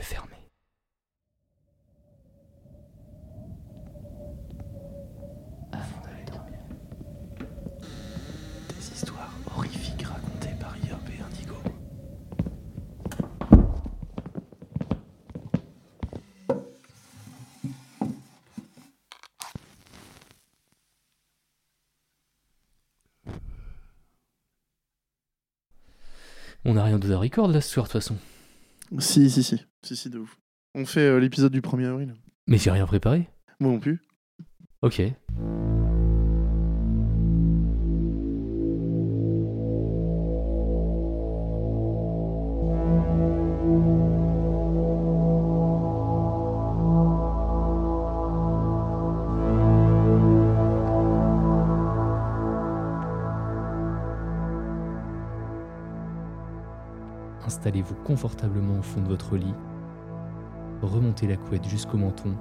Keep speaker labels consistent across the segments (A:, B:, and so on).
A: Fermés. Avant d'aller. Des histoires horrifiques racontées par Yop et Indigo. On n'a rien de record là ce soir de toute façon.
B: Si, si, si. Si, si, de ouf. On fait euh, l'épisode du 1er avril.
A: Mais j'ai rien préparé.
B: Moi non plus.
A: Ok. Installez-vous confortablement au fond de votre lit, remontez la couette jusqu'au menton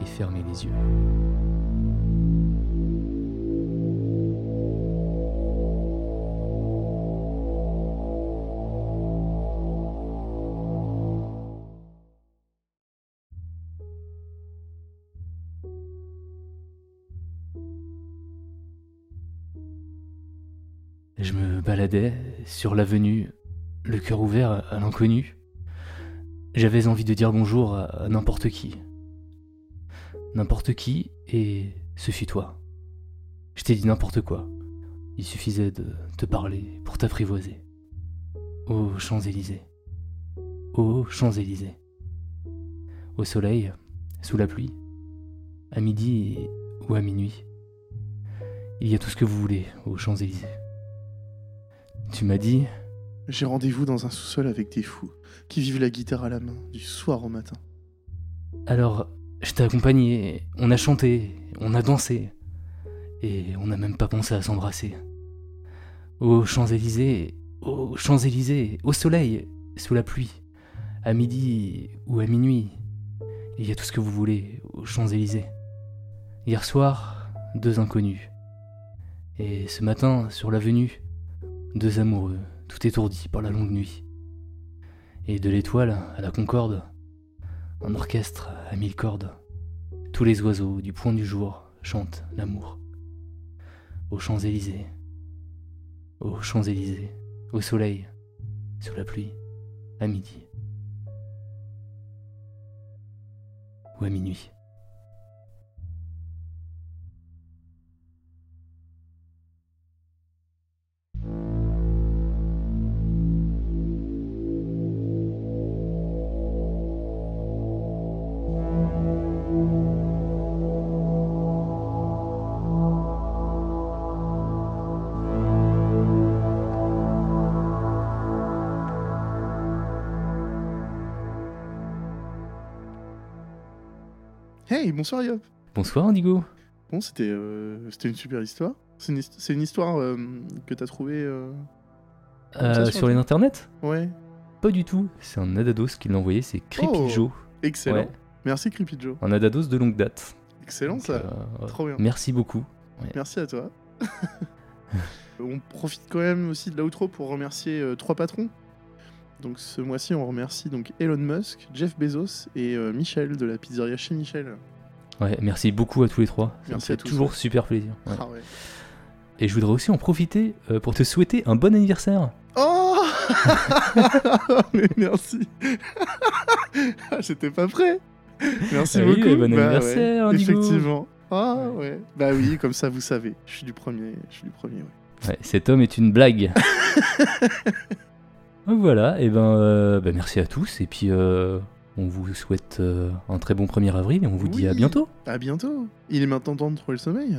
A: et fermez les yeux. Je me baladais sur l'avenue, le cœur ouvert à l'inconnu. J'avais envie de dire bonjour à n'importe qui. N'importe qui, et ce fut toi. Je t'ai dit n'importe quoi. Il suffisait de te parler pour t'apprivoiser. Aux Champs-Élysées. Aux Champs-Élysées. Au soleil, sous la pluie, à midi ou à minuit. Il y a tout ce que vous voulez aux Champs-Élysées. Tu m'as dit,
B: J'ai rendez-vous dans un sous-sol avec des fous qui vivent la guitare à la main du soir au matin.
A: alors je t'ai accompagné, on a chanté, on a dansé, et on n'a même pas pensé à s'embrasser. Aux Champs-Élysées, aux Champs-Élysées, au soleil, sous la pluie, à midi ou à minuit, il y a tout ce que vous voulez aux Champs-Élysées. Hier soir, deux inconnus. Et ce matin, sur l'avenue, deux amoureux, tout étourdis par la longue nuit. Et de l'étoile à la concorde, un orchestre à mille cordes. Tous les oiseaux du point du jour chantent l'amour. Aux Champs-Élysées, aux Champs-Élysées, au soleil, sous la pluie, à midi. Ou à minuit.
B: Hey, bonsoir Yop.
A: Bonsoir Indigo.
B: Bon, c'était euh, c'était une super histoire. C'est une, hist- c'est une histoire euh, que t'as trouvée. euh, Ça, sur
A: sur les internets?
B: Ouais.
A: Pas du tout. C'est un Adados qui l'a envoyé, c'est Creepy
B: Oh,
A: Joe.
B: Excellent.
A: Ouais.
B: Merci Creepy Joe.
A: Un Adados de longue date.
B: Excellent
A: Donc,
B: ça.
A: euh,
B: Trop bien.
A: Merci beaucoup.
B: Merci à toi. on profite quand même aussi de l'outro pour remercier euh, trois patrons. Donc ce mois-ci, on remercie donc Elon Musk, Jeff Bezos et euh, Michel de la pizzeria chez Michel.
A: Ouais, merci beaucoup à tous les trois. Ça me
B: Merci
A: fait
B: à tous,
A: toujours
B: ouais.
A: super plaisir. Ouais.
B: Ah ouais.
A: Et je voudrais aussi en profiter euh, pour te souhaiter un bon anniversaire.
B: Oh Mais merci Ah, J'étais pas prêt Merci
A: Ah
B: beaucoup
A: bon
B: Bah
A: anniversaire.
B: Effectivement. Ah ouais. Bah oui, comme ça vous savez. Je suis du premier. Je suis du premier, ouais.
A: Ouais, cet homme est une blague. Donc voilà, et ben, euh, ben merci à tous. Et puis euh, on vous souhaite euh, un très bon 1er avril et on vous dit à bientôt.
B: À bientôt. Il est maintenant temps de trouver le sommeil.